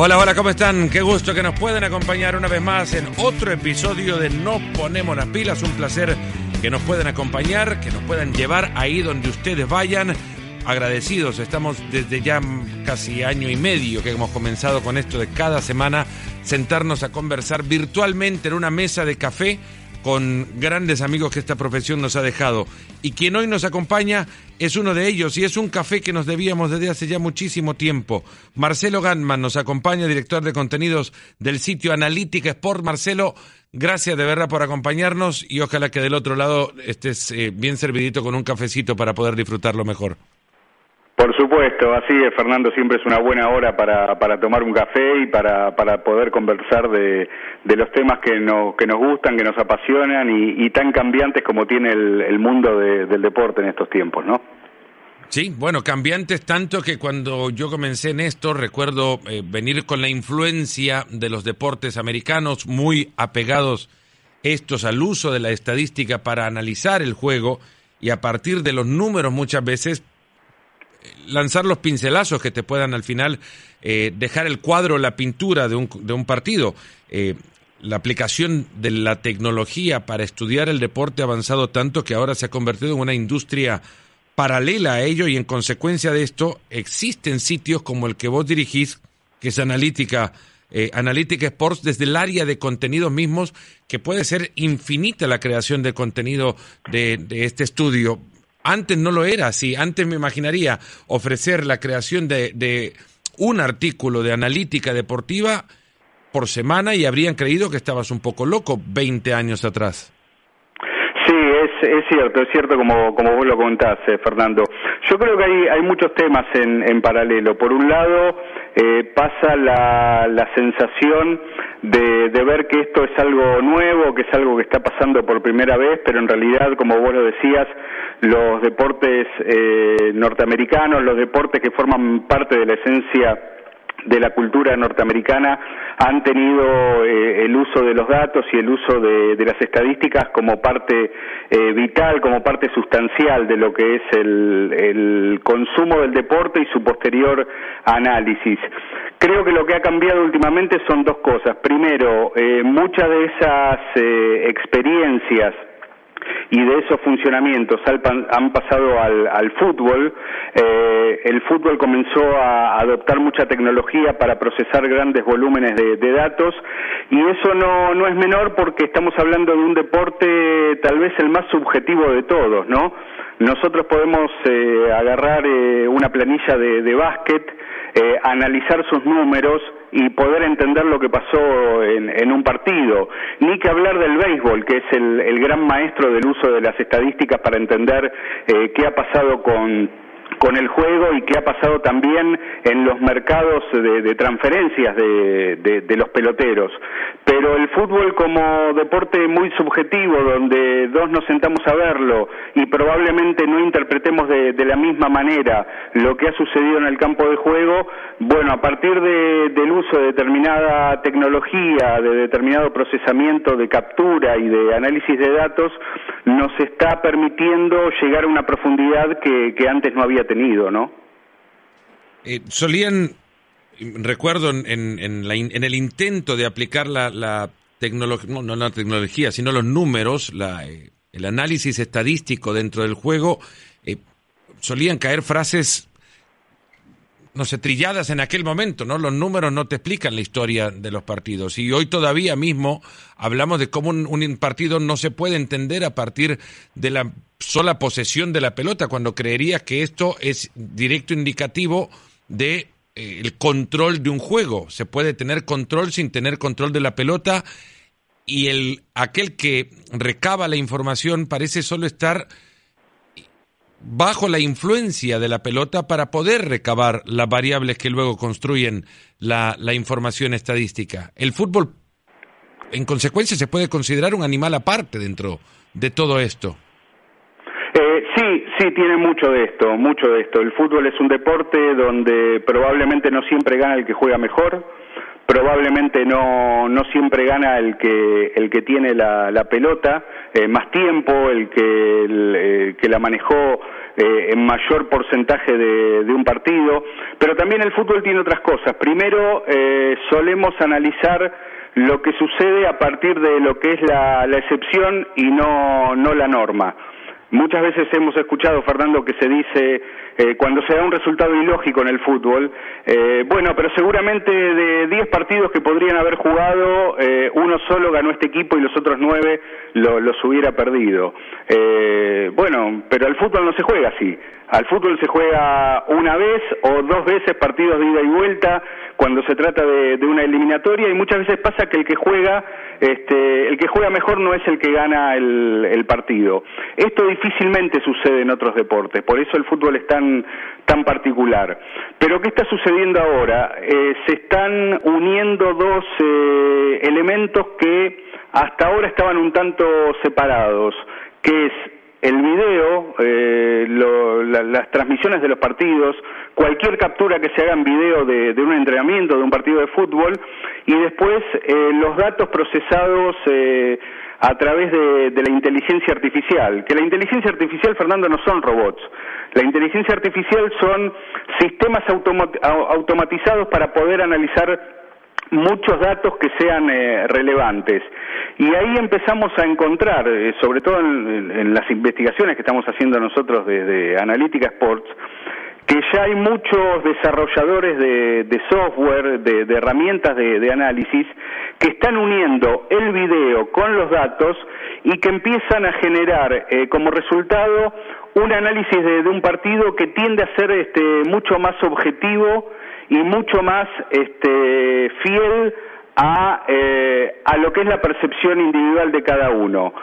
Hola, hola, ¿cómo están? Qué gusto que nos pueden acompañar una vez más en otro episodio de No Ponemos las Pilas. Un placer que nos puedan acompañar, que nos puedan llevar ahí donde ustedes vayan. Agradecidos, estamos desde ya casi año y medio que hemos comenzado con esto de cada semana sentarnos a conversar virtualmente en una mesa de café con grandes amigos que esta profesión nos ha dejado. Y quien hoy nos acompaña es uno de ellos y es un café que nos debíamos desde hace ya muchísimo tiempo. Marcelo Ganman nos acompaña, director de contenidos del sitio Analítica Sport. Marcelo, gracias de verdad por acompañarnos y ojalá que del otro lado estés eh, bien servidito con un cafecito para poder disfrutarlo mejor. Por supuesto, así es, Fernando, siempre es una buena hora para, para tomar un café y para, para poder conversar de, de los temas que, no, que nos gustan, que nos apasionan y, tan cambiantes como tiene el, mundo del deporte en estos tiempos, ¿no? Sí, bueno, cambiantes tanto que cuando yo comencé en esto recuerdo eh, venir con la influencia de los deportes americanos muy apegados estos al uso de la estadística para analizar el juego y a partir de los números muchas veces lanzar los pincelazos que te puedan al final eh, dejar el cuadro, la pintura de un, de un partido. Eh, la aplicación de la tecnología para estudiar el deporte ha avanzado tanto que ahora se ha convertido en una industria paralela a ello y en consecuencia de esto existen sitios como el que vos dirigís, que es Analítica, eh, Sports, desde el área de contenidos mismos, que puede ser infinita la creación de contenido de, de este estudio. Antes no lo era así. Antes me imaginaría ofrecer la creación de, un artículo de analítica deportiva por semana y habrían creído que estabas un poco loco 20 años atrás. Sí, es, es cierto, es cierto como, como vos lo contás, eh, Fernando. Yo creo que hay, hay muchos temas en, en paralelo. Por un lado, eh, pasa la, la sensación de, de, ver que esto es algo nuevo, que es algo que está pasando por primera vez, pero en realidad, como vos lo decías, los deportes eh, norteamericanos, los deportes que forman parte de la esencia de la cultura norteamericana han tenido eh, el uso de los datos y el uso de, las estadísticas como parte eh, vital, como parte sustancial de lo que es el, el, consumo del deporte y su posterior análisis. Creo que lo que ha cambiado últimamente son dos cosas. Primero, eh, muchas de esas experiencias y de esos funcionamientos han pasado al, fútbol. Eh, el fútbol comenzó a adoptar mucha tecnología para procesar grandes volúmenes de, datos y eso no, no es menor porque estamos hablando de un deporte tal vez el más subjetivo de todos, ¿no? Nosotros podemos eh, agarrar eh, una planilla de, de básquet, analizar sus números, y poder entender lo que pasó en, un partido, ni que hablar del béisbol, que es el, gran maestro del uso de las estadísticas para entender eh, qué ha pasado con con el juego y qué ha pasado también en los mercados de, transferencias de, los peloteros. Pero el fútbol como deporte muy subjetivo, donde dos nos sentamos a verlo y probablemente no interpretemos de, la misma manera lo que ha sucedido en el campo de juego, bueno, a partir del uso de determinada tecnología, de determinado procesamiento de captura y de análisis de datos, nos está permitiendo llegar a una profundidad que antes no había tenido, ¿no? Eh, solían, recuerdo en, en, el intento de aplicar la, tecnología, no, no, la tecnología, sino los números, la, eh, el análisis estadístico dentro del juego, eh, solían caer frases no sé, trilladas en aquel momento, ¿no? Los números no te explican la historia de los partidos. Y hoy todavía mismo hablamos de cómo un, partido no se puede entender a partir de la sola posesión de la pelota, cuando creerías que esto es directo indicativo de eh, el control de un juego. Se puede tener control sin tener control de la pelota y el aquel que recaba la información parece solo estar bajo la influencia de la pelota para poder recabar las variables que luego construyen la, la información estadística. El fútbol, en consecuencia, se puede considerar un animal aparte dentro de todo esto. Eh, sí, sí, tiene mucho de esto, mucho de esto. El fútbol es un deporte donde probablemente no siempre gana el que juega mejor, probablemente no, no siempre gana el que, el que tiene la, la pelota eh, más tiempo, el que, el, eh, que la manejó eh, en mayor porcentaje de, un partido, pero también el fútbol tiene otras cosas. Primero, eh, solemos analizar lo que sucede a partir de lo que es la, la excepción y no, no la norma. Muchas veces hemos escuchado, Fernando, que se dice eh, cuando se da un resultado ilógico en el fútbol, eh, bueno, pero seguramente de 10 partidos que podrían haber jugado, eh, uno solo ganó este equipo y los otros 9 lo, los hubiera perdido. Eh, bueno, pero el fútbol no se juega así. Al fútbol se juega una vez o dos veces partidos de ida y vuelta cuando se trata de, de una eliminatoria y muchas veces pasa que el que juega este, el que juega mejor no es el que gana el, el, partido. Esto difícilmente sucede en otros deportes, por eso el fútbol es tan, tan particular. Pero ¿qué está sucediendo ahora? Eh, se están uniendo dos eh, elementos que hasta ahora estaban un tanto separados, que es el video, eh, lo, la, las transmisiones de los partidos, cualquier captura que se haga en video de, de un entrenamiento, de un partido de fútbol, y después eh, los datos procesados eh, a través de, de, la inteligencia artificial. Que la inteligencia artificial, Fernando, no son robots. La inteligencia artificial son sistemas automatizados para poder analizar muchos datos que sean eh, relevantes. Y ahí empezamos a encontrar, eh, sobre todo en, las investigaciones que estamos haciendo nosotros desde Analítica Sports, que ya hay muchos desarrolladores de, de software, de, de herramientas de, de, análisis, que están uniendo el video con los datos y que empiezan a generar eh, como resultado un análisis de, un partido que tiende a ser este, mucho más objetivo y mucho más este, fiel a, eh, a lo que es la percepción individual de cada uno.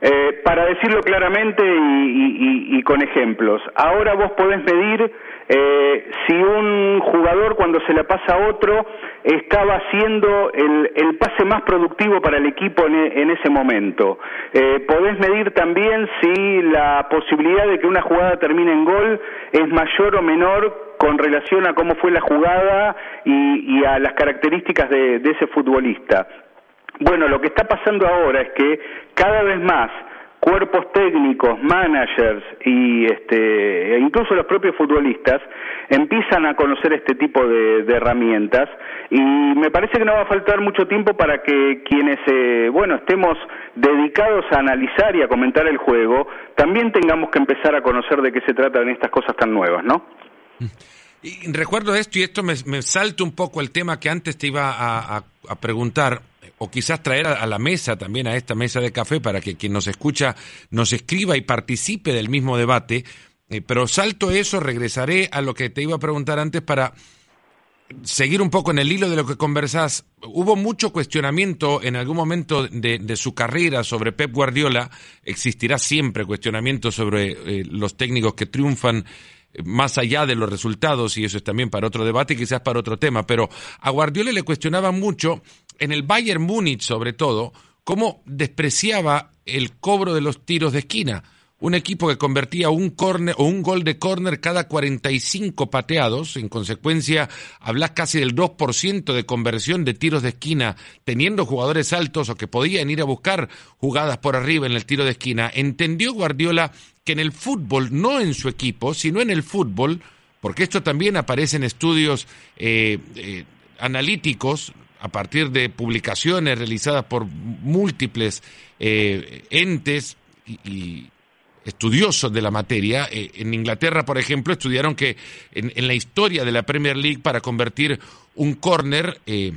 Eh, para decirlo claramente y, y, y, con ejemplos, ahora vos podés medir eh, si un jugador cuando se la pasa a otro estaba haciendo el, el pase más productivo para el equipo en, en ese momento. Eh, podés medir también si la posibilidad de que una jugada termine en gol es mayor o menor con relación a cómo fue la jugada y, y a las características de ese futbolista. Bueno, lo que está pasando ahora es que cada vez más cuerpos técnicos, managers y este, e incluso los propios futbolistas empiezan a conocer este tipo de, herramientas y me parece que no va a faltar mucho tiempo para que quienes, eh, bueno, estemos dedicados a analizar y a comentar el juego, también tengamos que empezar a conocer de qué se tratan estas cosas tan nuevas, ¿no? Y recuerdo esto y esto me, me salta un poco el tema que antes te iba a preguntar o quizás traer a, la mesa también, a esta mesa de café, para que quien nos escucha nos escriba y participe del mismo debate. Eh, pero salto eso, regresaré a lo que te iba a preguntar antes para seguir un poco en el hilo de lo que conversás. Hubo mucho cuestionamiento en algún momento de, su carrera sobre Pep Guardiola. Existirá siempre cuestionamiento sobre eh, los técnicos que triunfan más allá de los resultados, y eso es también para otro debate y quizás para otro tema, pero a Guardiola le cuestionaban mucho, en el Bayern Múnich sobre todo, cómo despreciaba el cobro de los tiros de esquina. Un equipo que convertía un corner o un gol de córner cada 45 pateados, en consecuencia, hablas casi del 2% de conversión de tiros de esquina, teniendo jugadores altos o que podían ir a buscar jugadas por arriba en el tiro de esquina. Entendió Guardiola que en el fútbol, no en su equipo, sino en el fútbol, porque esto también aparece en estudios eh, eh, analíticos a partir de publicaciones realizadas por múltiples eh, entes y, estudiosos de la materia. Eh, en Inglaterra, por ejemplo, estudiaron que en, en, la historia de la Premier League para convertir un córner eh,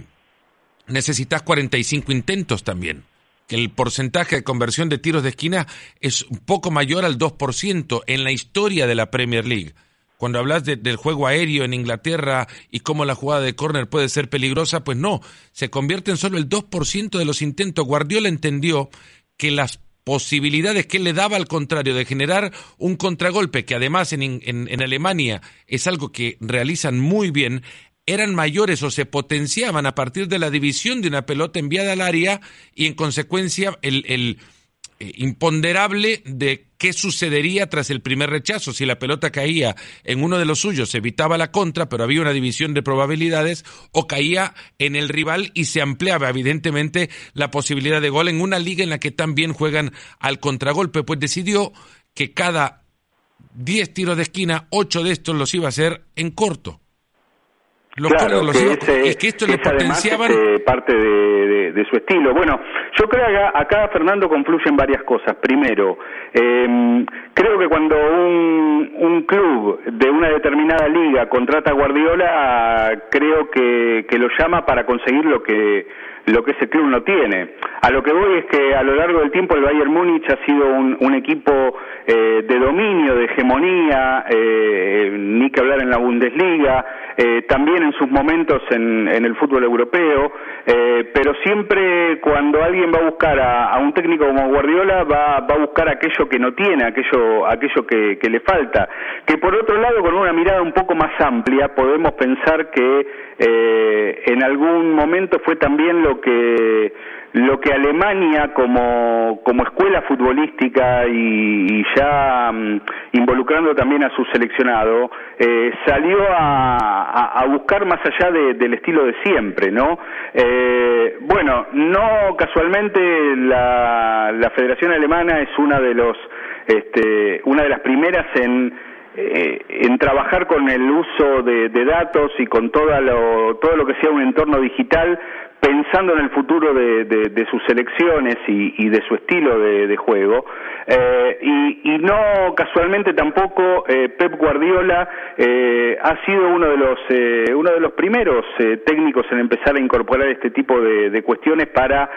necesitas 45 intentos también que el porcentaje de conversión de tiros de esquina es un poco mayor al 2% en la historia de la Premier League. Cuando hablas de, del juego aéreo en Inglaterra y cómo la jugada de córner puede ser peligrosa, pues no, se convierte en solo el 2% de los intentos. Guardiola entendió que las posibilidades que él le daba al contrario de generar un contragolpe, que además en, en, en Alemania es algo que realizan muy bien, eran mayores o se potenciaban a partir de la división de una pelota enviada al área y en consecuencia el, el eh, imponderable de qué sucedería tras el primer rechazo. Si la pelota caía en uno de los suyos, se evitaba la contra, pero había una división de probabilidades, o caía en el rival y se ampliaba evidentemente la posibilidad de gol en una liga en la que también juegan al contragolpe, pues decidió que cada 10 tiros de esquina, 8 de estos los iba a hacer en corto. Los claro, que, que esto le potenciaban... parte de, su estilo. Bueno, yo creo que acá, Fernando confluyen varias cosas. Primero, em, creo que cuando un, un, club de una determinada liga contrata a Guardiola, creo que, que lo llama para conseguir lo que lo que ese club no tiene. A lo que voy es que a lo largo del tiempo el Bayern Múnich ha sido un, equipo eh, de dominio, de hegemonía, eh, ni que hablar en la Bundesliga, eh, también en sus momentos en, en el fútbol europeo, eh, pero siempre cuando alguien va a buscar a, a un técnico como Guardiola va, va, a buscar aquello que no tiene, aquello, aquello que, que le falta. Que por otro lado, con una mirada un poco más amplia, podemos pensar que eh, en algún momento fue también lo que lo que Alemania como, como escuela futbolística y, ya mm, involucrando también a su seleccionado eh, salió a, a, buscar más allá del estilo de siempre, ¿no? Eh, bueno, no casualmente la, la Federación Alemana es una de los este, una de las primeras en eh, en trabajar con el uso de, datos y con todo lo, todo lo que sea un entorno digital, pensando en el futuro de, sus elecciones y, de su estilo de, juego. Eh, y, no casualmente tampoco eh, Pep Guardiola ha sido uno de los uno de los primeros técnicos en empezar a incorporar este tipo de, cuestiones para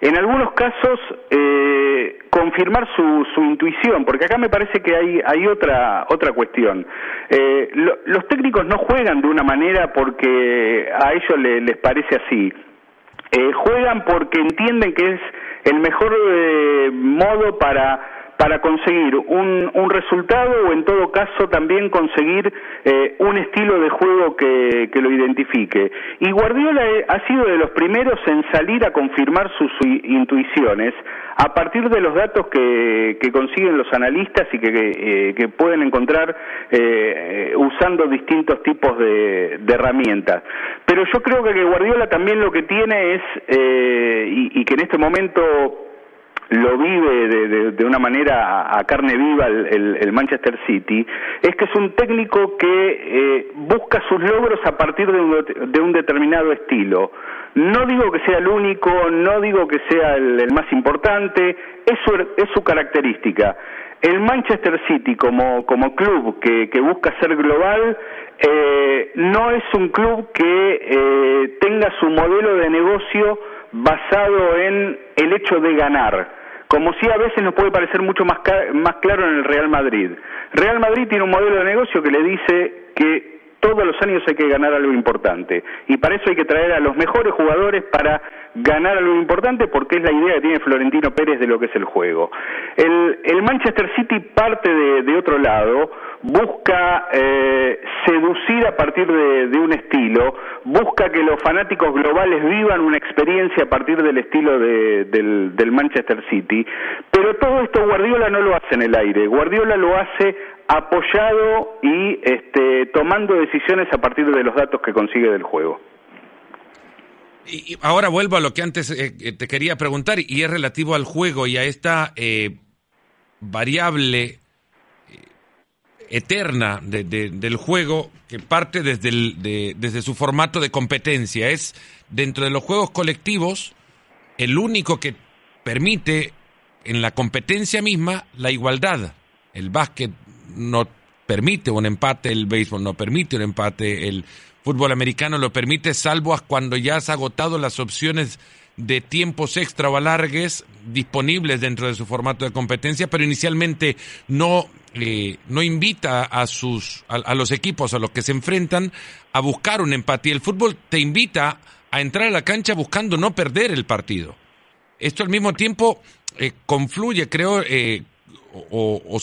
en algunos casos eh, confirmar su, su, intuición, porque acá me parece que hay, hay otra, otra cuestión. Eh, los técnicos no juegan de una manera porque a ellos les parece así. Eh, juegan porque entienden que es el mejor eh, modo para para conseguir un, un, resultado o en todo caso también conseguir eh, un estilo de juego que, que, lo identifique. Y Guardiola ha sido de los primeros en salir a confirmar sus intuiciones a partir de los datos que, que consiguen los analistas y que, que, eh, pueden encontrar eh, usando distintos tipos de, de, herramientas. Pero yo creo que Guardiola también lo que tiene es, eh, y, y que en este momento lo vive de, de, una manera a, carne viva el, el, Manchester City, es que es un técnico que eh, busca sus logros a partir de un, de un, determinado estilo. No digo que sea el único, no digo que sea el, más importante, es su, es su característica. El Manchester City como, como club que, que busca ser global eh, no es un club que eh, tenga su modelo de negocio basado en el hecho de ganar, como si a veces nos puede parecer mucho más, más claro en el Real Madrid. Real Madrid tiene un modelo de negocio que le dice que todos los años hay que ganar algo importante y para eso hay que traer a los mejores jugadores para ganar algo importante porque es la idea que tiene Florentino Pérez de lo que es el juego. El, el Manchester City parte de, de otro lado, busca eh, seducir a partir de, un estilo, busca que los fanáticos globales vivan una experiencia a partir del estilo del, del, Manchester City, pero todo esto Guardiola no lo hace en el aire, Guardiola lo hace apoyado y este, tomando decisiones a partir de los datos que consigue del juego. Y ahora vuelvo a lo que antes eh, te quería preguntar y es relativo al juego y a esta eh, variable eterna de, del juego que parte desde, desde su formato de competencia. Es dentro de los juegos colectivos el único que permite en la competencia misma la igualdad. El básquet no permite un empate, el béisbol no permite un empate, el fútbol americano lo permite, salvo cuando ya has agotado las opciones de tiempos extra o alargues disponibles dentro de su formato de competencia, pero inicialmente no, eh, no invita a, sus, a, los equipos a los que se enfrentan a buscar un empate. Y el fútbol te invita a entrar a la cancha buscando no perder el partido. Esto al mismo tiempo eh, confluye, creo, eh, o, o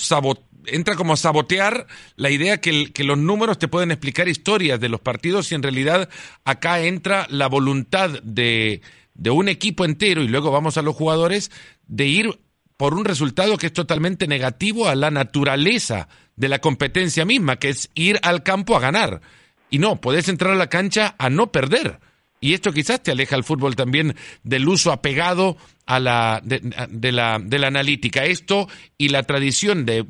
entra como a sabotear la idea que, que, los números te pueden explicar historias de los partidos y en realidad acá entra la voluntad de de un equipo entero, y luego vamos a los jugadores, de ir por un resultado que es totalmente negativo a la naturaleza de la competencia misma, que es ir al campo a ganar. Y no, podés entrar a la cancha a no perder. Y esto quizás te aleja al fútbol también del uso apegado a la, de, la, de la analítica. Esto y la tradición de,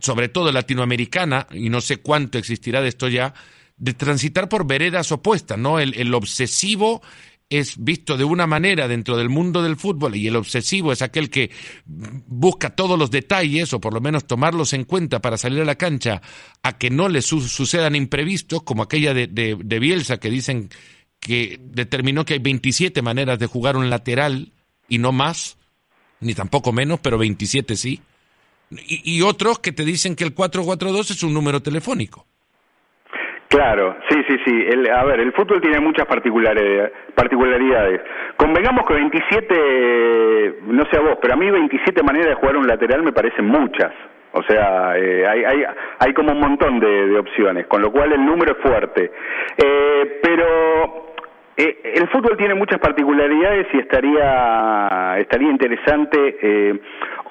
sobre todo latinoamericana, y no sé cuánto existirá de esto ya, de transitar por veredas opuestas, ¿no? El, el obsesivo es visto de una manera dentro del mundo del fútbol y el obsesivo es aquel que busca todos los detalles o por lo menos tomarlos en cuenta para salir a la cancha a que no le sucedan imprevistos como aquella de, de, Bielsa que dicen que determinó que hay 27 maneras de jugar un lateral y no más, ni tampoco menos, pero 27 sí. Y, y otros que te dicen que el 442 es un número telefónico. Claro, sí, sí, sí. El, a ver, el fútbol tiene muchas particularidades. Convengamos que 27, no sé a vos, pero a mí 27 maneras de jugar un lateral me parecen muchas. O sea, eh, hay, hay, hay como un montón de, de, opciones, con lo cual el número es fuerte. Eh, pero eh, el fútbol tiene muchas particularidades y estaría, estaría interesante eh,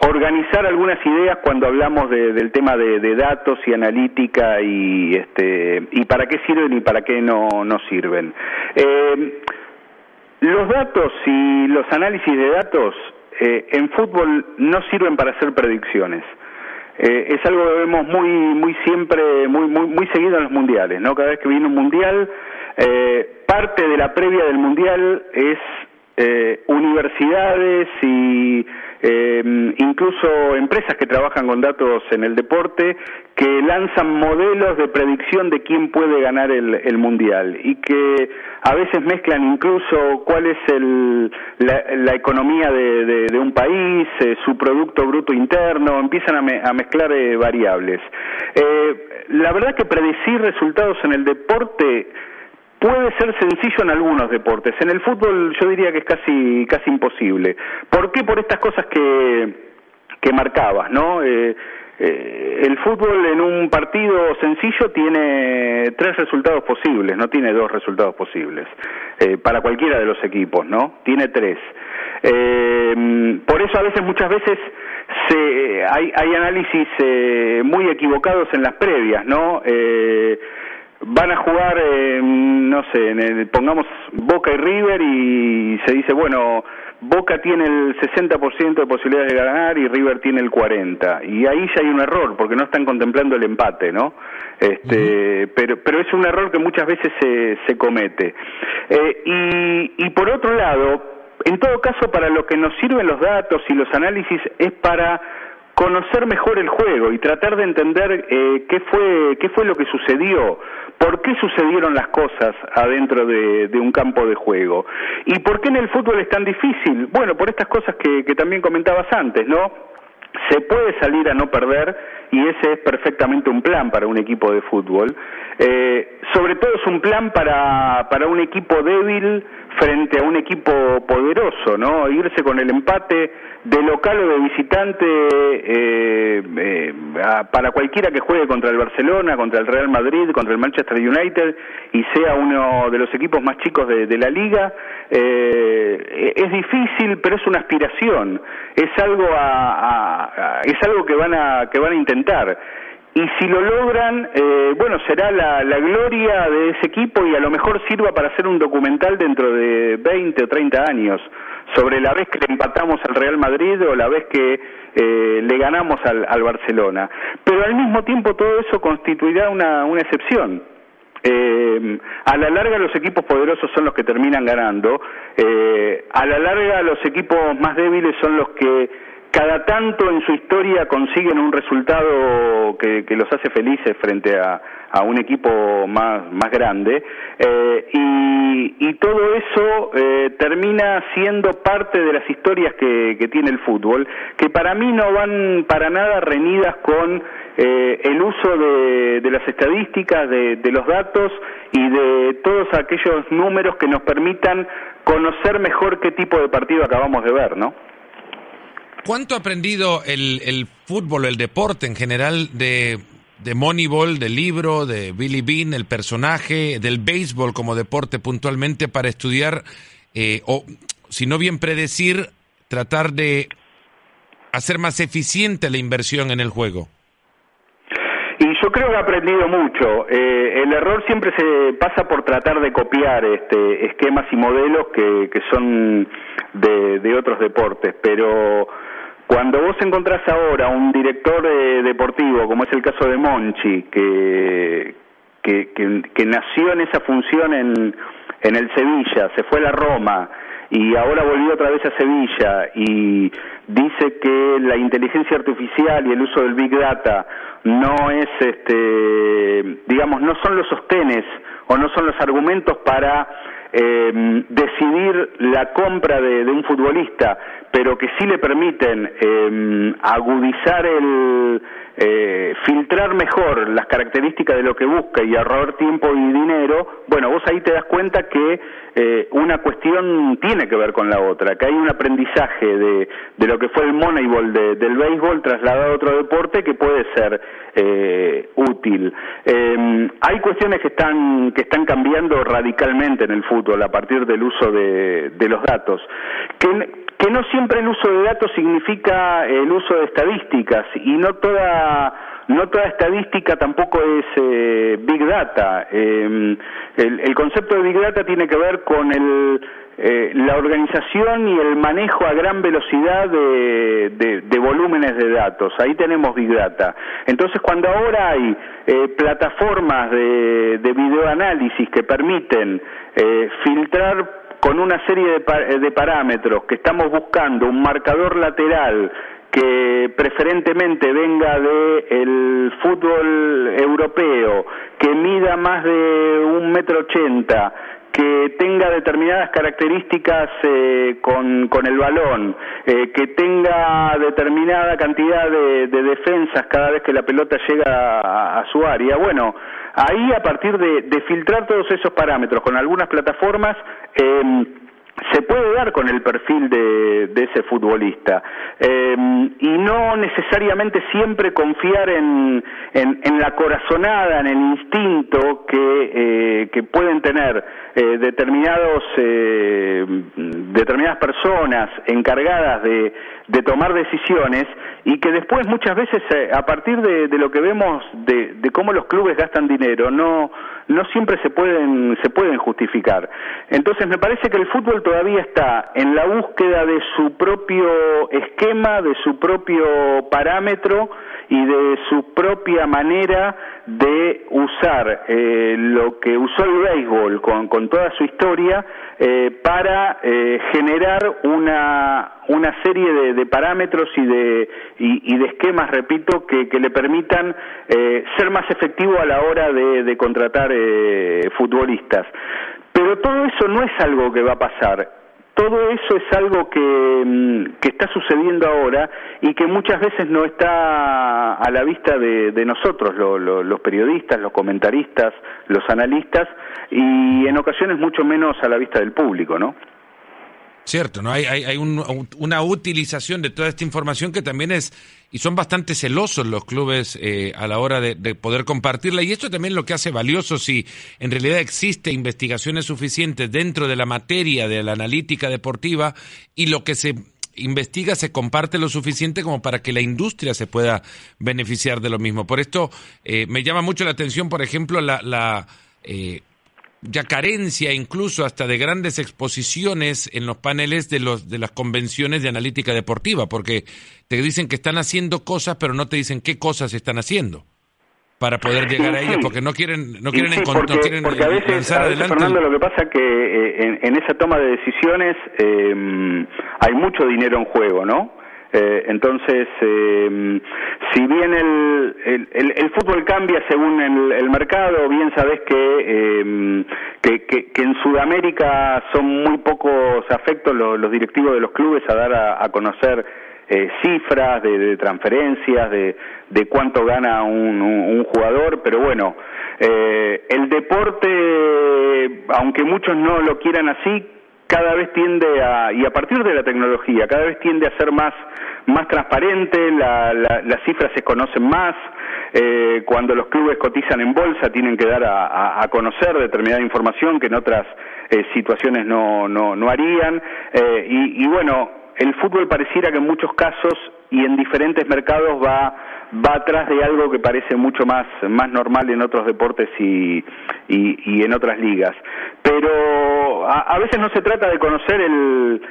organizar algunas ideas cuando hablamos del tema de, datos y analítica y, este, y para qué sirven y para qué no, no sirven. Eh, los datos y los análisis de datos en fútbol no sirven para hacer predicciones. es algo que vemos muy muy siempre muy muy muy seguido en los mundiales no cada vez que viene un mundial eh, parte de la previa del Mundial es eh, universidades y eh, incluso empresas que trabajan con datos en el deporte que lanzan modelos de predicción de quién puede ganar el, mundial y que a veces mezclan incluso cuál es el, la, economía de, un país, su producto bruto interno, empiezan a, a mezclar variables. la verdad que predecir resultados en el deporte puede ser sencillo en algunos deportes. En el fútbol yo diría que es casi casi imposible. ¿Por qué? Por estas cosas que que marcabas, ¿no? Eh, eh, el fútbol en un partido sencillo tiene tres resultados posibles, no tiene dos resultados posibles eh, para cualquiera de los equipos, ¿no? Tiene tres. por eso a veces, muchas veces se, hay, hay análisis muy equivocados en las previas, ¿no? Van a jugar, eh, no sé, en el, pongamos Boca y River y se dice, bueno, Boca tiene el 60% de posibilidades de ganar y River tiene el 40%. Y ahí ya hay un error, porque no están contemplando el empate, ¿no? Este, pero, pero es un error que muchas veces se, se comete. Eh, y, y por otro lado, en todo caso, para lo que nos sirven los datos y los análisis es para conocer mejor el juego y tratar de entender eh, qué fue qué fue lo que sucedió, por qué sucedieron las cosas adentro de, un campo de juego y por qué en el fútbol es tan difícil. Bueno, por estas cosas que, que también comentabas antes, ¿no? Se puede salir a no perder y ese es perfectamente un plan para un equipo de fútbol. Eh, sobre todo es un plan para, para un equipo débil frente a un equipo poderoso, ¿no? Irse con el empate de local o de visitante eh, eh, para cualquiera que juegue contra el Barcelona, contra el Real Madrid, contra el Manchester United y sea uno de los equipos más chicos de, la liga, eh, es difícil, pero es una aspiración, es algo a, es algo que van a que van a intentar. Y si lo logran, eh, bueno, será la, la, gloria de ese equipo y a lo mejor sirva para hacer un documental dentro de 20 o 30 años sobre la vez que le empatamos al Real Madrid o la vez que eh, le ganamos al, al, Barcelona. Pero al mismo tiempo todo eso constituirá una, una excepción. Eh, a la larga los equipos poderosos son los que terminan ganando, eh, a la larga los equipos más débiles son los que cada tanto en su historia consiguen un resultado que, los hace felices frente a, un equipo más, más grande eh, y, todo eso eh, termina siendo parte de las historias que, tiene el fútbol que para mí no van para nada reñidas con eh, el uso de, de las estadísticas, de, de los datos y de todos aquellos números que nos permitan conocer mejor qué tipo de partido acabamos de ver, ¿no? ¿Cuánto ha aprendido el, el fútbol, el deporte en general de, de Moneyball, del libro, de Billy Bean, el personaje, del béisbol como deporte puntualmente para estudiar, eh, o si no bien predecir, tratar de hacer más eficiente la inversión en el juego? Y yo creo que ha aprendido mucho. Eh, el error siempre se pasa por tratar de copiar este, esquemas y modelos que, que son de, de otros deportes, pero cuando vos encontrás ahora un director eh, deportivo, como es el caso de Monchi, que, que, nació en esa función en, en el Sevilla, se fue a la Roma y ahora volvió otra vez a Sevilla y dice que la inteligencia artificial y el uso del Big Data no es, este, digamos, no son los sostenes o no son los argumentos para eh, decidir la compra de, un futbolista, pero que sí le permiten eh, agudizar el, eh, filtrar mejor las características de lo que busca y ahorrar tiempo y dinero, bueno, vos ahí te das cuenta que eh, una cuestión tiene que ver con la otra, que hay un aprendizaje de, de lo que fue el Moneyball del béisbol trasladado a otro deporte que puede ser eh, útil. Eh, hay cuestiones que están, que están cambiando radicalmente en el fútbol a partir del uso de, de los datos, que, no siempre el uso de datos significa el uso de estadísticas y no toda no toda estadística tampoco es eh, big data. Eh, el, concepto de big data tiene que ver con el, eh, la organización y el manejo a gran velocidad de, de, de, volúmenes de datos. Ahí tenemos big data. Entonces, cuando ahora hay eh, plataformas de, de videoanálisis que permiten eh, filtrar con una serie de, parámetros que estamos buscando un marcador lateral que preferentemente venga de el fútbol europeo, que mida más de un metro ochenta, que tenga determinadas características eh, con, el balón, eh, que tenga determinada cantidad de, de, defensas cada vez que la pelota llega a, a su área. Bueno, ahí a partir de, de, filtrar todos esos parámetros con algunas plataformas, eh, se puede dar con el perfil de, de ese futbolista. Eh, y no necesariamente siempre confiar en, en, en, la corazonada, en el instinto que, eh, que pueden tener eh, determinados eh, determinadas personas encargadas de, de tomar decisiones y que después muchas veces eh, a partir de, de, lo que vemos de, de cómo los clubes gastan dinero no no siempre se pueden se pueden justificar. Entonces me parece que el fútbol todavía está en la búsqueda de su propio esquema de su propio parámetro y de su propia manera de usar eh, lo que usó el béisbol con, con toda su historia eh, para eh, generar una, una serie de, de parámetros y de, y, y, de esquemas, repito, que, que le permitan eh, ser más efectivo a la hora de, de contratar eh, futbolistas. Pero todo eso no es algo que va a pasar todo eso es algo que, mm, que, está sucediendo ahora y que muchas veces no está a la vista de, nosotros, lo, los periodistas, los comentaristas, los analistas, y en ocasiones mucho menos a la vista del público, ¿no? Cierto, ¿no? Hay, hay, hay un, una utilización de toda esta información que también es, y son bastante celosos los clubes eh, a la hora de, de, poder compartirla, y esto también lo que hace valioso si en realidad existe investigaciones suficientes dentro de la materia de la analítica deportiva y lo que se investiga se comparte lo suficiente como para que la industria se pueda beneficiar de lo mismo. Por esto eh, me llama mucho la atención, por ejemplo, la, la eh, ya carencia incluso hasta de grandes exposiciones en los paneles de los de las convenciones de analítica deportiva, porque te dicen que están haciendo cosas, pero no te dicen qué cosas están haciendo para poder llegar a ellas, porque no quieren no quieren sí, encontrar, porque, no quieren porque a veces, lanzar a veces, adelante. Fernando, lo que pasa es que eh, en, en, esa toma de decisiones eh, hay mucho dinero en juego, ¿no? Eh, entonces, eh, si bien el, el, el, fútbol cambia según el, mercado, bien sabes que, eh, que, que, que, en Sudamérica son muy pocos afectos los, directivos de los clubes a dar a, a conocer eh, cifras de, de transferencias, de, de, cuánto gana un, un, un jugador, pero bueno, eh, el deporte, aunque muchos no lo quieran así, cada vez tiende a, y a partir de la tecnología, cada vez tiende a ser más, más transparente, la, la, las cifras se conocen más, eh, cuando los clubes cotizan en bolsa tienen que dar a, conocer determinada información que en otras eh, situaciones no, no, no harían, eh, y, y bueno, el fútbol pareciera que en muchos casos y en diferentes mercados va va atrás de algo que parece mucho más más normal en otros deportes y, y, en otras ligas. Pero a, veces no se trata de conocer el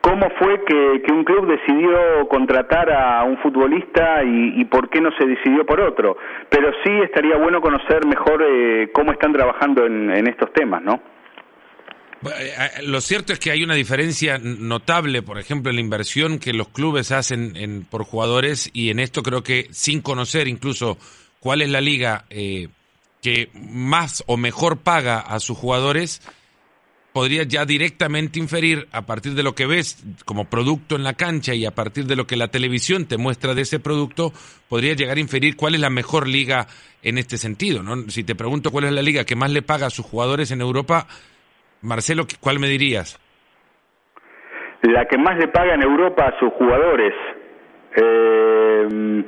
cómo fue que, que, un club decidió contratar a un futbolista y, y, por qué no se decidió por otro. Pero sí estaría bueno conocer mejor eh, cómo están trabajando en, en estos temas, ¿no? Eh, eh, lo cierto es que hay una diferencia notable, por ejemplo, en la inversión que los clubes hacen en, por jugadores y en esto creo que sin conocer incluso cuál es la liga eh, que más o mejor paga a sus jugadores, podría ya directamente inferir a partir de lo que ves como producto en la cancha y a partir de lo que la televisión te muestra de ese producto, podría llegar a inferir cuál es la mejor liga en este sentido. ¿no? Si te pregunto cuál es la liga que más le paga a sus jugadores en Europa, Marcelo, ¿cuál me dirías? La que más le paga en Europa a sus jugadores. Eh,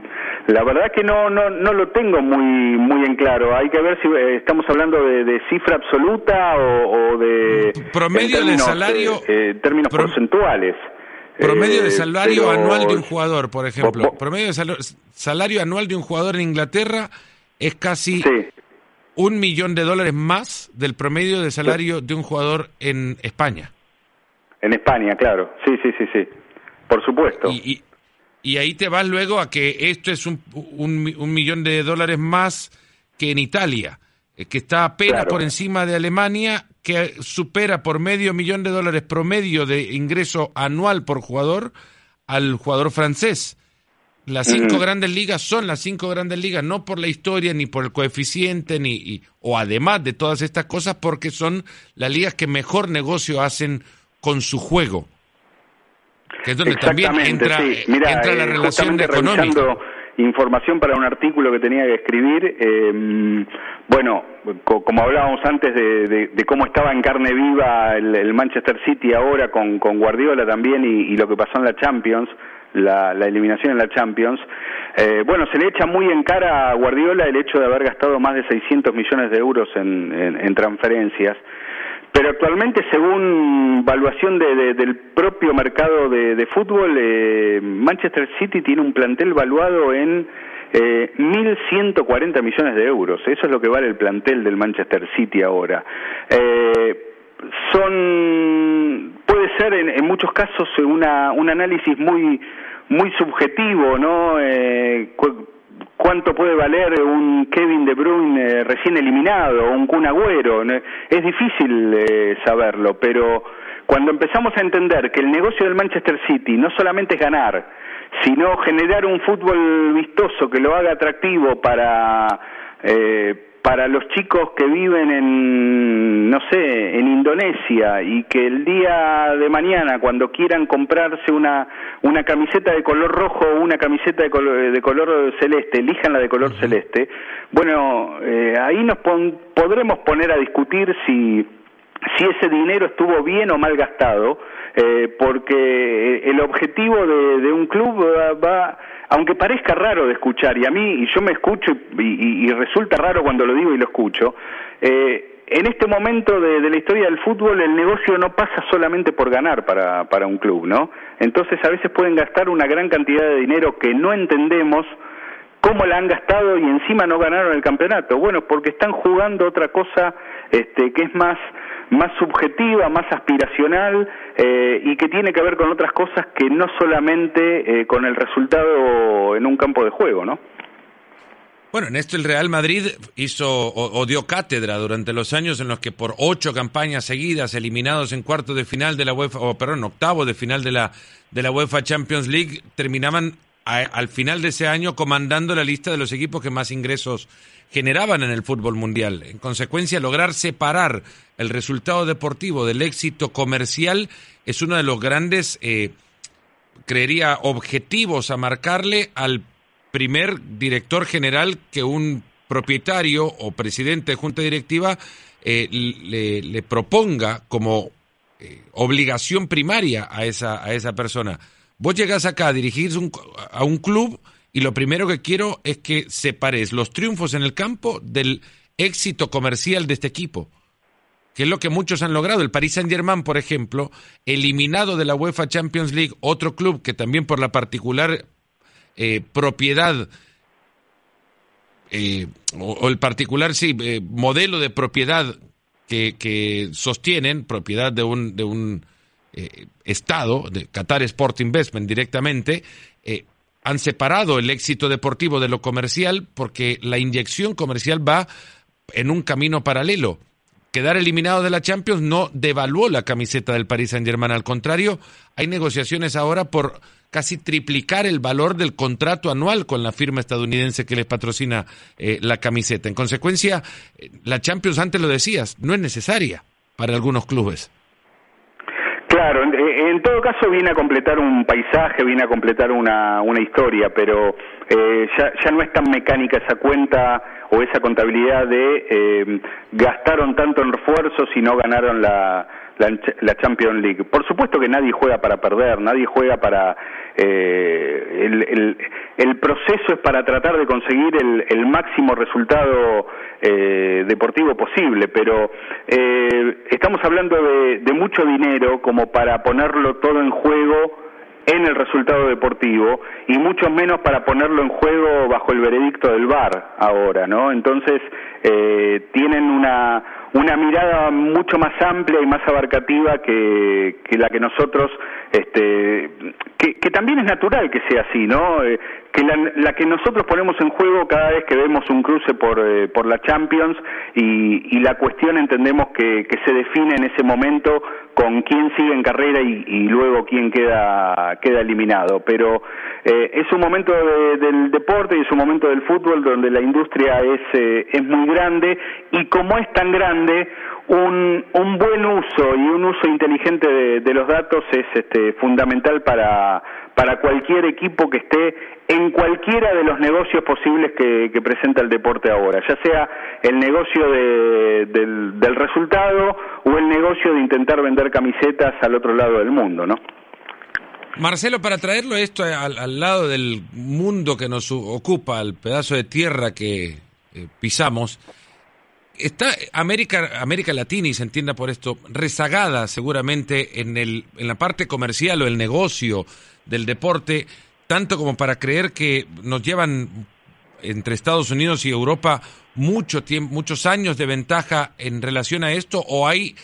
la verdad que no, no, no lo tengo muy, muy en claro. Hay que ver si eh, estamos hablando de, cifra absoluta o, de... Promedio de salario... Eh, términos porcentuales. Promedio de salario anual de un jugador, por ejemplo. Promedio de salario anual de un jugador en Inglaterra es casi un millón de dólares más del promedio de salario de un jugador en España. En España, claro. Sí, sí, sí, sí. Por supuesto. Y, y, ahí te vas luego a que esto es un, un, millón de dólares más que en Italia, eh, que está apenas por encima de Alemania, que supera por medio millón de dólares promedio de ingreso anual por jugador al jugador francés. Las cinco grandes ligas son las cinco grandes ligas, no por la historia, ni por el coeficiente, ni o además de todas estas cosas, porque son las ligas que mejor negocio hacen con su juego. Que es donde también entra, entra la eh, relación económica. información para un artículo que tenía que escribir. Eh, bueno, como hablábamos antes de, cómo estaba en carne viva el, Manchester City ahora con, con Guardiola también y, lo que pasó en la Champions la, eliminación en la Champions. Eh, bueno, se le echa muy en cara a Guardiola el hecho de haber gastado más de 600 millones de euros en, transferencias. Pero actualmente, según evaluación del propio mercado de, fútbol, eh, Manchester City tiene un plantel valuado en eh, 1.140 millones de euros. Eso es lo que vale el plantel del Manchester City ahora. Eh, son puede ser en, en muchos casos una, un análisis muy muy subjetivo, ¿no? Eh, ¿Cuánto puede valer un Kevin De Bruyne eh, recién eliminado, un Kun Agüero? Es difícil eh, saberlo, pero cuando empezamos a entender que el negocio del Manchester City no solamente es ganar, sino generar un fútbol vistoso que lo haga atractivo para eh, para los chicos que viven en, no sé, en Indonesia y que el día de mañana, cuando quieran comprarse una, una camiseta de color rojo o una camiseta de color, de color celeste, elijan la de color celeste, bueno, eh, ahí nos podremos poner a discutir si, si ese dinero estuvo bien o mal gastado, eh, porque el objetivo de, de un club va aunque parezca raro de escuchar, y a mí, y yo me escucho y, resulta raro cuando lo digo y lo escucho, eh, en este momento de, la historia del fútbol el negocio no pasa solamente por ganar para, para un club, ¿no? Entonces a veces pueden gastar una gran cantidad de dinero que no entendemos cómo la han gastado y encima no ganaron el campeonato. Bueno, porque están jugando otra cosa este, que es más más subjetiva, más aspiracional eh, y que tiene que ver con otras cosas que no solamente eh, con el resultado en un campo de juego, ¿no? Bueno, en esto el Real Madrid hizo o, dio cátedra durante los años en los que por ocho campañas seguidas, eliminados en cuarto de final de la UEFA, o perdón, octavo de final de la, de la UEFA Champions League, terminaban al final de ese año comandando la lista de los equipos que más ingresos generaban en el fútbol mundial. En consecuencia, lograr separar el resultado deportivo del éxito comercial es uno de los grandes, eh, creería, objetivos a marcarle al primer director general que un propietario o presidente de junta directiva eh, le, proponga como eh, obligación primaria a esa, a esa persona. Vos llegás acá a dirigirse a un club y lo primero que quiero es que separes los triunfos en el campo del éxito comercial de este equipo, que es lo que muchos han logrado. El Paris Saint-Germain, por ejemplo, eliminado de la UEFA Champions League, otro club que también por la particular eh, propiedad eh, o, el particular sí eh, modelo de propiedad que, que, sostienen, propiedad de un, de un Estado, de Qatar Sport Investment directamente, han separado el éxito deportivo de lo comercial porque la inyección comercial va en un camino paralelo quedar eliminado de la Champions no devaluó la camiseta del Paris Saint-Germain. Al contrario, hay negociaciones ahora por casi triplicar el valor del contrato anual con la firma estadounidense que les patrocina eh, la camiseta. En consecuencia, eh, la Champions, antes lo decías, no es necesaria para algunos clubes. En, todo caso viene a completar un paisaje, viene a completar una, una historia, pero eh, ya, no es tan mecánica esa cuenta o esa contabilidad de eh, gastaron tanto en refuerzos y no ganaron la, la, Champions League. Por supuesto que nadie juega para perder, nadie juega para... Eh, el, el, proceso es para tratar de conseguir el, el máximo resultado eh, deportivo posible, pero eh, estamos hablando de, de mucho dinero como para ponerlo todo en juego en el resultado deportivo y mucho menos para ponerlo en juego bajo el veredicto del VAR ahora, ¿no? Entonces eh, tienen una una mirada mucho más amplia y más abarcativa que, la que nosotros, este, que, que, también es natural que sea así, ¿no? Eh, que la, la, que nosotros ponemos en juego cada vez que vemos un cruce por, eh, por la Champions y, y, la cuestión entendemos que, que, se define en ese momento con quién sigue en carrera y, luego quién queda, queda eliminado. Pero eh, es un momento de, del deporte y es un momento del fútbol donde la industria es, eh, es muy grande y como es tan grande, un, un buen uso y un uso inteligente de, de los datos es este, fundamental para, para cualquier equipo que esté en cualquiera de los negocios posibles que, presenta el deporte ahora, ya sea el negocio de, del, resultado o el negocio de intentar vender camisetas al otro lado del mundo, ¿no? Marcelo, para traerlo esto al, lado del mundo que nos ocupa, al pedazo de tierra que eh, pisamos, está América, América Latina, y se entienda por esto, rezagada seguramente en, el, en la parte comercial o el negocio del deporte, tanto como para creer que nos llevan entre Estados Unidos y Europa mucho tiempo, muchos años de ventaja en relación a esto, o hay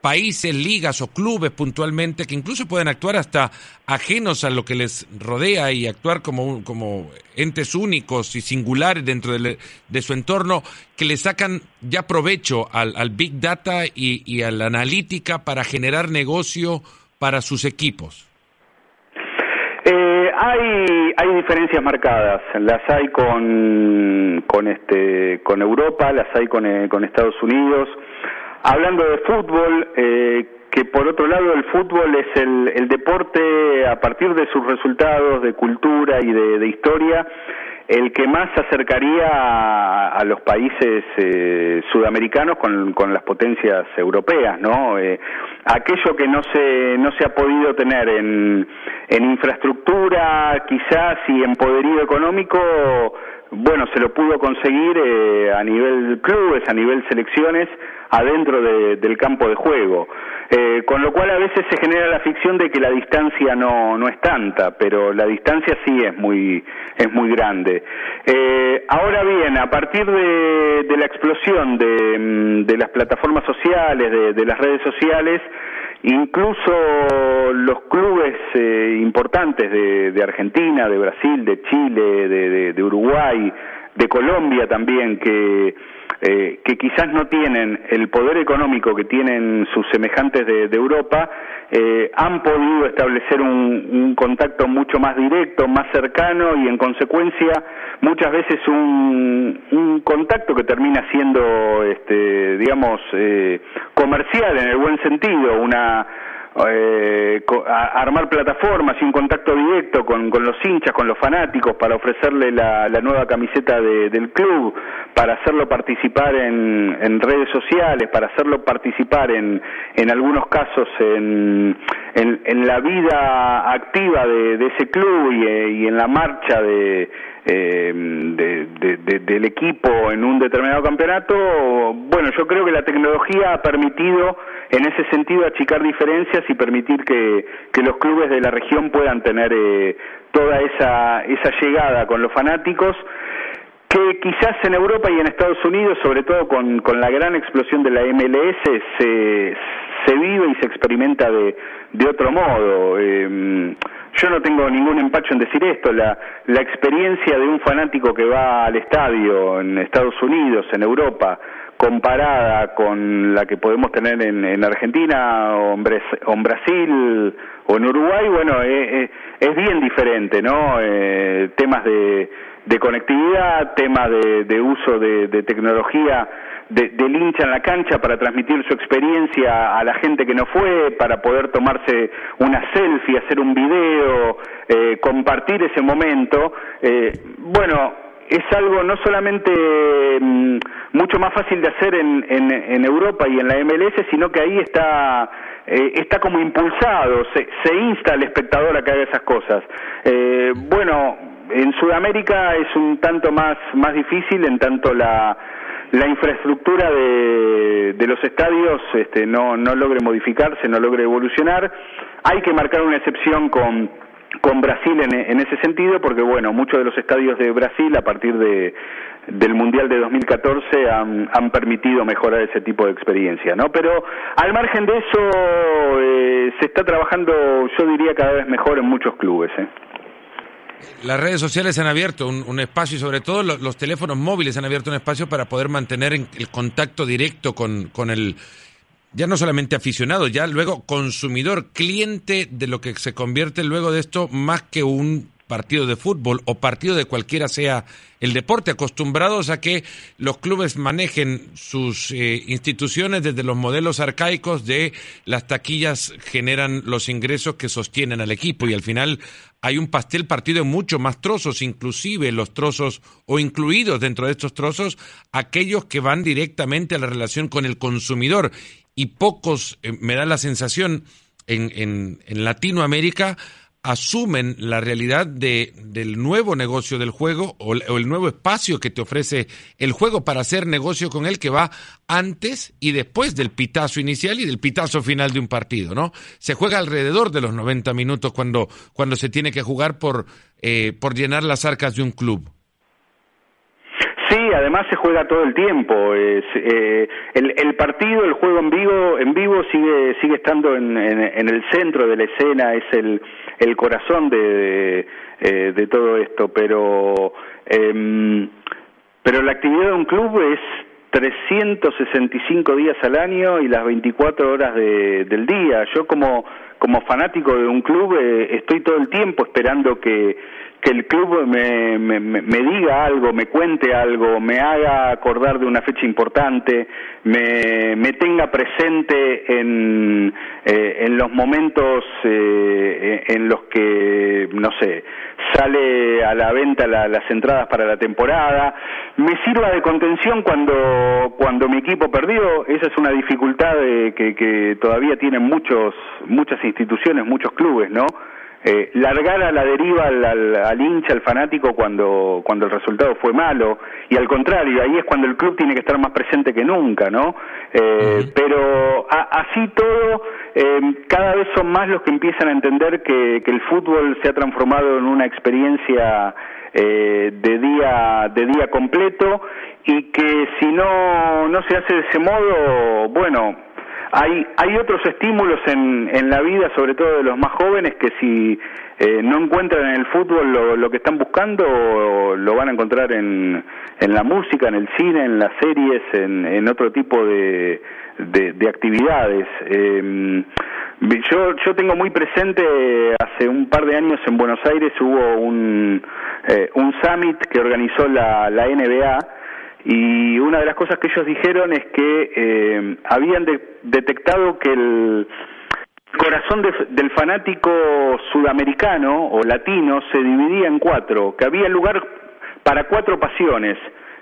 países, ligas o clubes puntualmente que incluso pueden actuar hasta ajenos a lo que les rodea y actuar como, como entes únicos y singulares dentro de, su entorno que le sacan ya provecho al, al Big Data y, y, a la analítica para generar negocio para sus equipos. Hay, hay diferencias marcadas, las hay con, con, este, con Europa, las hay con, eh, con Estados Unidos, Hablando de fútbol, eh, que por otro lado el fútbol es el, el, deporte a partir de sus resultados de cultura y de historia el que más acercaría a, a los países eh, sudamericanos con, las potencias europeas, ¿no? Eh, aquello que no se no se ha podido tener en, en infraestructura, quizás y en poderío económico, bueno, se lo pudo conseguir eh, a nivel clubes, a nivel selecciones adentro de, del campo de juego. Eh, con lo cual a veces se genera la ficción de que la distancia no, no es tanta, pero la distancia sí es muy, es muy grande. Eh, ahora bien, a partir de, la explosión de, mm, de, las plataformas sociales, de, de las redes sociales, incluso los clubes eh, importantes de, de, Argentina, de Brasil, de Chile, de Uruguay, de Colombia también, que eh, que quizás no tienen el poder económico que tienen sus semejantes de, de Europa, eh, han podido establecer un, un, contacto mucho más directo, más cercano y en consecuencia muchas veces un, un contacto que termina siendo, este, digamos, eh, comercial en el buen sentido, una eh, a armar plataformas y un contacto directo con, con, los hinchas, con los fanáticos, para ofrecerle la, la nueva camiseta de, del club, para hacerlo participar en, en, redes sociales, para hacerlo participar en, en algunos casos en, en, la vida activa de, ese club y, en la marcha de, del equipo en un determinado campeonato, bueno, yo creo que la tecnología ha permitido en ese sentido achicar diferencias y permitir que, que los clubes de la región puedan tener eh, toda esa, esa llegada con los fanáticos que quizás en Europa y en Estados Unidos, sobre todo con, con la gran explosión de la MLS, se, se vive y se experimenta de, de otro modo. Eh, yo no tengo ningún empacho en decir esto, la, la experiencia de un fanático que va al estadio en Estados Unidos, en Europa, comparada con la que podemos tener en, en Argentina o en, Brasil o en Uruguay, bueno, eh, eh, es bien diferente, ¿no? Eh, temas de, de, conectividad, temas de, de uso de, de tecnología de, del hincha en la cancha para transmitir su experiencia a la gente que no fue, para poder tomarse una selfie, hacer un video, eh, compartir ese momento. Eh, bueno, es algo no solamente mm, mucho más fácil de hacer en, en, Europa y en la MLS, sino que ahí está eh, está como impulsado, se, se insta al espectador a que haga esas cosas. Eh, bueno, en Sudamérica es un tanto más más difícil, en tanto la la infraestructura de, de los estadios este, no, no logre modificarse, no logre evolucionar. Hay que marcar una excepción con con Brasil en, en, ese sentido, porque bueno, muchos de los estadios de Brasil a partir de, del Mundial de 2014 han, han permitido mejorar ese tipo de experiencia, ¿no? Pero al margen de eso eh, se está trabajando, yo diría, cada vez mejor en muchos clubes. ¿eh? Las redes sociales han abierto un, espacio y sobre todo los, los, teléfonos móviles han abierto un espacio para poder mantener el contacto directo con, con el ya no solamente aficionado, ya luego consumidor, cliente de lo que se convierte luego de esto más que un partido de fútbol o partido de cualquiera sea el deporte, acostumbrados a que los clubes manejen sus eh, instituciones desde los modelos arcaicos de las taquillas generan los ingresos que sostienen al equipo y al final hay un pastel partido en mucho más trozos, inclusive los trozos o incluidos dentro de estos trozos aquellos que van directamente a la relación con el consumidor. Y pocos, eh, me da la sensación, en, en, en, Latinoamérica asumen la realidad de, del nuevo negocio del juego o, o, el nuevo espacio que te ofrece el juego para hacer negocio con él que va antes y después del pitazo inicial y del pitazo final de un partido, ¿no? Se juega alrededor de los 90 minutos cuando, cuando se tiene que jugar por, eh, por llenar las arcas de un club. Sí, además se juega todo el tiempo. Es, eh, el, el, partido, el juego en vivo, en vivo sigue sigue estando en, en, en el centro de la escena, es el, el corazón de, de, eh, de todo esto. Pero eh, pero la actividad de un club es 365 días al año y las 24 horas de, del día. Yo como como fanático de un club eh, estoy todo el tiempo esperando que que el club me, me, me, diga algo, me cuente algo, me haga acordar de una fecha importante, me, me tenga presente en, eh, en los momentos eh, en los que, no sé, sale a la venta la, las entradas para la temporada, me sirva de contención cuando, cuando mi equipo perdió, esa es una dificultad de, que, que todavía tienen muchos, muchas instituciones, muchos clubes, ¿no? Eh, largar a la deriva al, al, al, hincha, al fanático cuando, cuando el resultado fue malo y al contrario, ahí es cuando el club tiene que estar más presente que nunca, ¿no? Eh. Pero a, así todo, eh, cada vez son más los que empiezan a entender que, que el fútbol se ha transformado en una experiencia eh, de día de día completo y que si no no se hace de ese modo, bueno, hay, hay otros estímulos en, en la vida, sobre todo de los más jóvenes, que si eh, no encuentran en el fútbol lo, que están buscando, lo van a encontrar en, en la música, en el cine, en las series, en, en otro tipo de, de, de actividades. Eh, yo, yo tengo muy presente, hace un par de años en Buenos Aires hubo un, eh, un summit que organizó la, la NBA, y una de las cosas que ellos dijeron es que eh, habían de, detectado que el corazón de, del fanático sudamericano o latino se dividía en cuatro, que había lugar para cuatro pasiones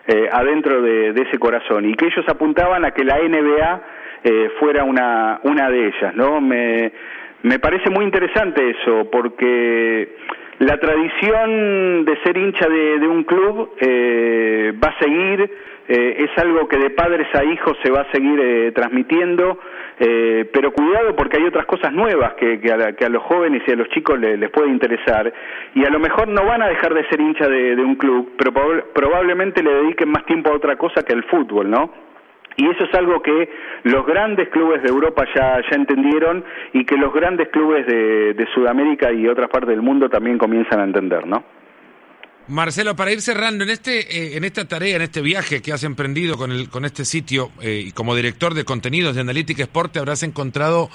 eh, adentro de, ese corazón y que ellos apuntaban a que la NBA eh, fuera una, una de ellas, ¿no? Me, me parece muy interesante eso, porque la tradición de ser hincha de, un club eh, va a seguir, eh, es algo que de padres a hijos se va a seguir eh, transmitiendo, pero cuidado porque hay otras cosas nuevas que, a, los jóvenes y a los chicos les, puede interesar y a lo mejor no van a dejar de ser hincha de, de un club, pero probablemente le dediquen más tiempo a otra cosa que al fútbol, ¿no? Y eso es algo que los grandes clubes de Europa ya, ya entendieron y que los grandes clubes de, Sudamérica y otras partes del mundo también comienzan a entender, ¿no? Marcelo, para ir cerrando, en este, eh, en esta tarea, en este viaje que has emprendido con, el, con este sitio eh, y como director de contenidos de Analítica Sport, te habrás encontrado,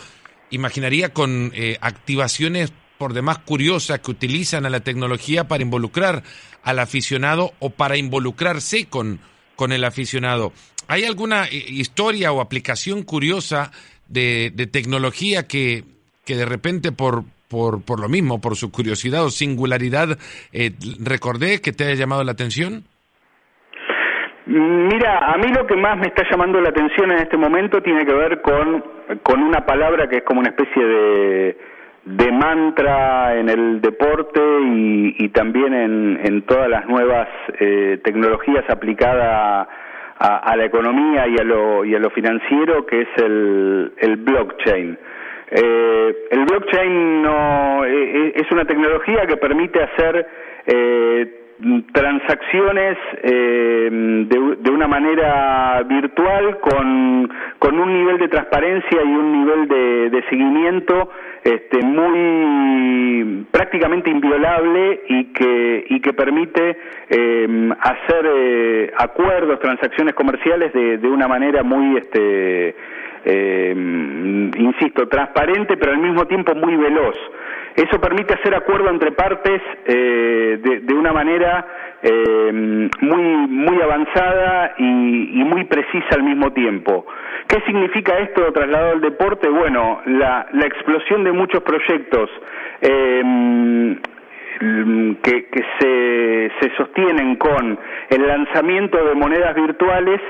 imaginaría, con eh, activaciones por demás curiosas que utilizan a la tecnología para involucrar al aficionado o para involucrarse con, con el aficionado. ¿Hay alguna eh, historia o aplicación curiosa de, tecnología que, que de repente por, por, por, lo mismo, por su curiosidad o singularidad, eh, recordé que te haya llamado la atención? Mira, a mí lo que más me está llamando la atención en este momento tiene que ver con, con una palabra que es como una especie de, de mantra en el deporte y, también en, en, todas las nuevas eh, tecnologías aplicadas a, la economía y a lo, y a lo financiero, que es el, el blockchain. Eh, el blockchain no, eh, es una tecnología que permite hacer eh, transacciones eh, de, una manera virtual con, con, un nivel de transparencia y un nivel de, de seguimiento este, muy prácticamente inviolable y que, y que permite eh, hacer eh, acuerdos, transacciones comerciales de, de una manera muy este, eh, insisto, transparente, pero al mismo tiempo muy veloz. Eso permite hacer acuerdo entre partes eh, de, una manera eh, muy, muy avanzada y, muy precisa al mismo tiempo. ¿Qué significa esto trasladado al deporte? Bueno, la, la explosión de muchos proyectos eh, que, que se, se sostienen con el lanzamiento de monedas virtuales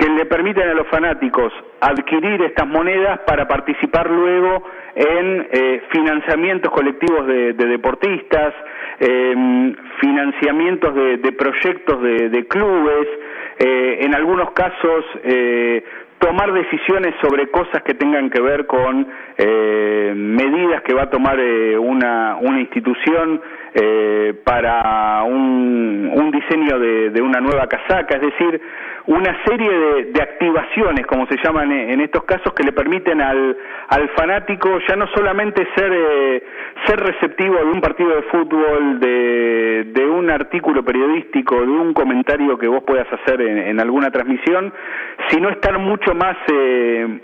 que le permiten a los fanáticos adquirir estas monedas para participar luego en eh, financiamientos colectivos de, deportistas, eh, financiamientos de, proyectos de, clubes, eh, en algunos casos tomar decisiones sobre cosas que tengan que ver con medidas que va a tomar una, una institución para un, diseño de, una nueva casaca, es decir, una serie de, activaciones, como se llaman en estos casos, que le permiten al, al fanático ya no solamente ser, eh, ser receptivo de un partido de fútbol, de, de, un artículo periodístico, de un comentario que vos puedas hacer en, alguna transmisión, sino estar mucho más... Eh,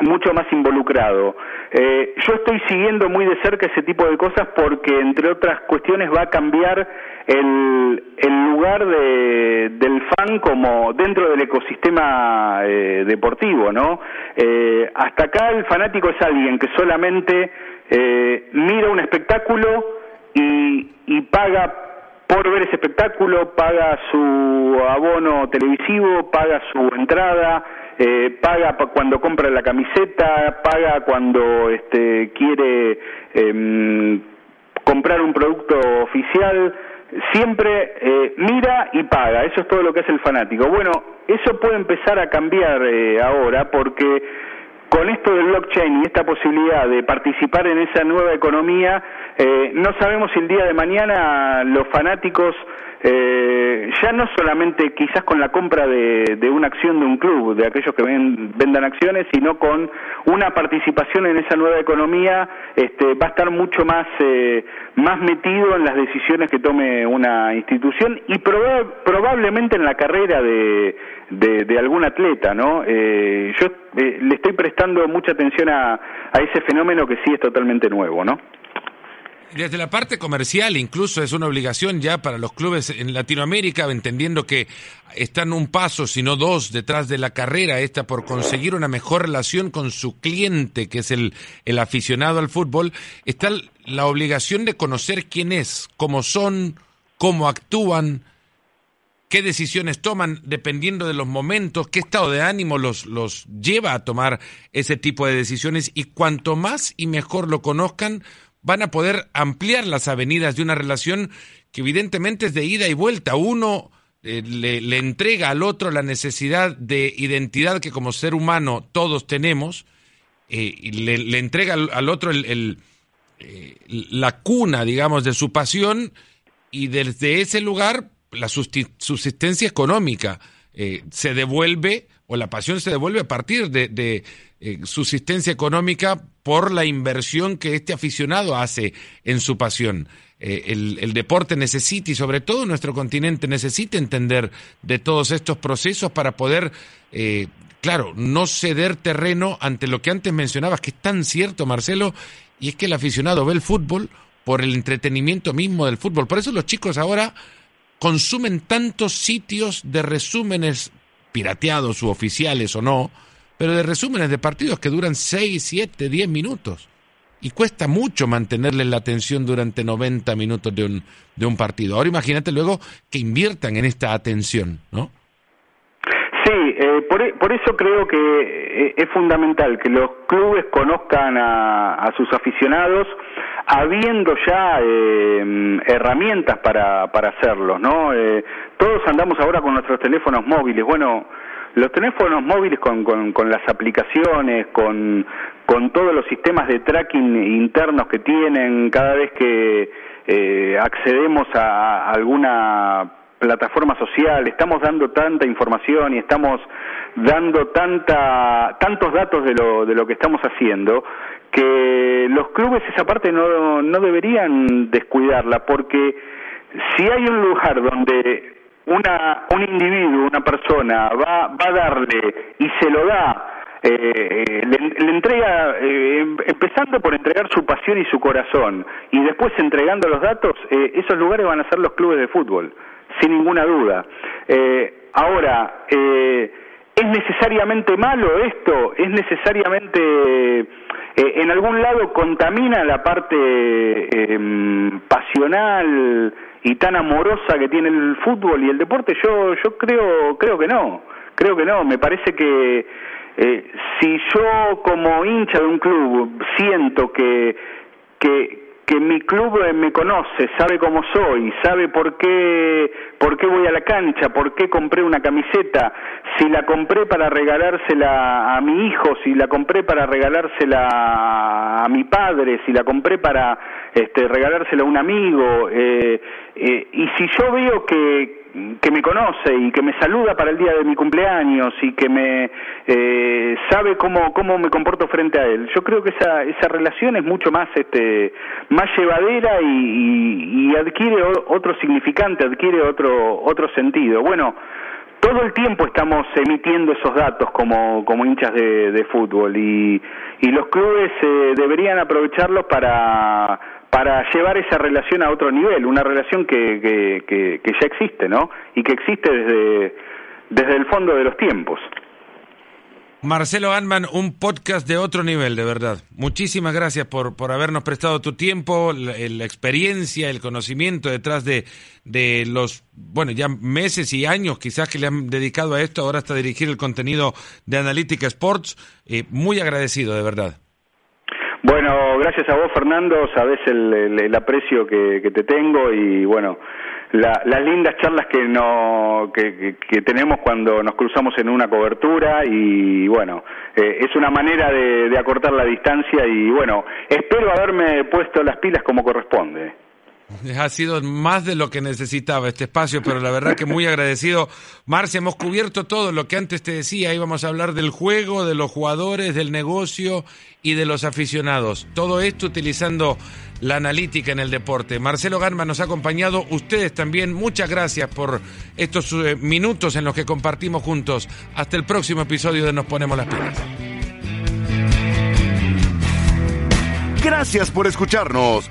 mucho más involucrado. Eh, yo estoy siguiendo muy de cerca ese tipo de cosas porque, entre otras cuestiones, va a cambiar el, el lugar de, del fan como dentro del ecosistema eh, deportivo, ¿no? Eh, hasta acá el fanático es alguien que solamente mira un espectáculo y, y paga por ver ese espectáculo, paga su abono televisivo, paga su entrada, eh, paga cuando compra la camiseta, paga cuando este, quiere em, comprar un producto oficial, siempre eh, mira y paga, eso es todo lo que es el fanático. Bueno, eso puede empezar a cambiar eh, ahora porque con esto del blockchain y esta posibilidad de participar en esa nueva economía, eh, no sabemos si el día de mañana los fanáticos, eh, ya no solamente quizás con la compra de, una acción de un club, de aquellos que vendan acciones, sino con una participación en esa nueva economía, este, va a estar mucho más, eh, más metido en las decisiones que tome una institución y probablemente en la carrera de, de, algún atleta, ¿no? yo le estoy prestando mucha atención a, a ese fenómeno que sí es totalmente nuevo, ¿no? Desde la parte comercial, incluso es una obligación ya para los clubes en Latinoamérica, entendiendo que están un paso, si no dos, detrás de la carrera esta por conseguir una mejor relación con su cliente, que es el, el aficionado al fútbol, está la obligación de conocer quién es, cómo son, cómo actúan, qué decisiones toman dependiendo de los momentos, qué estado de ánimo los, los lleva a tomar ese tipo de decisiones y cuanto más y mejor lo conozcan, van a poder ampliar las avenidas de una relación que evidentemente es de ida y vuelta. Uno eh, le, entrega al otro la necesidad de identidad que como ser humano todos tenemos, eh, y le, entrega al, otro eh, la cuna, digamos, de su pasión y desde ese lugar la subsistencia económica se devuelve o la pasión se devuelve a partir de, de subsistencia económica por la inversión que este aficionado hace en su pasión. Eh, el, deporte necesita y sobre todo nuestro continente necesita entender de todos estos procesos para poder, eh, claro, no ceder terreno ante lo que antes mencionabas, que es tan cierto, Marcelo, y es que el aficionado ve el fútbol por el entretenimiento mismo del fútbol. Por eso los chicos ahora consumen tantos sitios de resúmenes pirateados u oficiales o no, pero de resúmenes de partidos que duran 6, 7, 10 minutos y cuesta mucho mantenerle la atención durante 90 minutos de un, de un partido. Ahora imagínate luego que inviertan en esta atención, ¿no? Eh, por, e, por, eso creo que eh, es fundamental que los clubes conozcan a, sus aficionados, habiendo ya eh, herramientas para, para hacerlo, ¿no? todos andamos ahora con nuestros teléfonos móviles. Bueno, los teléfonos móviles con, con, las aplicaciones, con, con todos los sistemas de tracking internos que tienen cada vez que eh, accedemos a alguna plataforma social, estamos dando tanta información y estamos dando tanta, tantos datos de lo, de lo que estamos haciendo que los clubes esa parte no, no deberían descuidarla porque si hay un lugar donde una, un individuo, una persona va, va a darle y se lo da, eh, eh le, entrega, eh, em, empezando por entregar su pasión y su corazón, y después entregando los datos, eh, esos lugares van a ser los clubes de fútbol, sin ninguna duda. ahora, ¿es necesariamente malo esto? ¿Es necesariamente... en algún lado contamina la parte em, pasional, y tan amorosa que tiene el fútbol y el deporte, yo yo creo creo que no, creo que no, me parece que eh, si yo como hincha de un club siento que que que mi club eh, me conoce, sabe cómo soy, sabe por qué, por qué voy a la cancha, por qué compré una camiseta, si la compré para regalársela a mi hijo, si la compré para regalársela a mi padre, si la compré para este, regalársela a un amigo, eh, eh, y si yo veo que, que me conoce y que me saluda para el día de mi cumpleaños y que me eh, sabe cómo cómo me comporto frente a él. Yo creo que esa esa relación es mucho más este más llevadera y, y, adquiere otro significante adquiere otro otro sentido. Bueno todo el tiempo estamos emitiendo esos datos como, como hinchas de, de fútbol y, y los clubes eh, deberían aprovecharlos para para llevar esa relación a otro nivel, una relación que, que, que, ya existe, ¿no? Y que existe desde, desde el fondo de los tiempos. Marcelo Anman, un podcast de otro nivel, de verdad. Muchísimas gracias por, por habernos prestado tu tiempo, la, la, experiencia, el conocimiento detrás de, de los, bueno, ya meses y años quizás que le han dedicado a esto, ahora hasta dirigir el contenido de Analítica Sports. Eh, muy agradecido, de verdad. Bueno, gracias a vos, Fernando, sabés el, el, aprecio que, que, te tengo y bueno, la, las lindas charlas que, no, que, tenemos cuando nos cruzamos en una cobertura y bueno, eh, es una manera de, de acortar la distancia y bueno, espero haberme puesto las pilas como corresponde. Ha sido más de lo que necesitaba este espacio, pero la verdad que muy agradecido. Marcia, hemos cubierto todo lo que antes te decía. Íbamos a hablar del juego, de los jugadores, del negocio y de los aficionados. Todo esto utilizando la analítica en el deporte. Marcelo Garma nos ha acompañado. Ustedes también. Muchas gracias por estos eh, minutos en los que compartimos juntos. Hasta el próximo episodio de Nos Ponemos las Pilas. Gracias por escucharnos.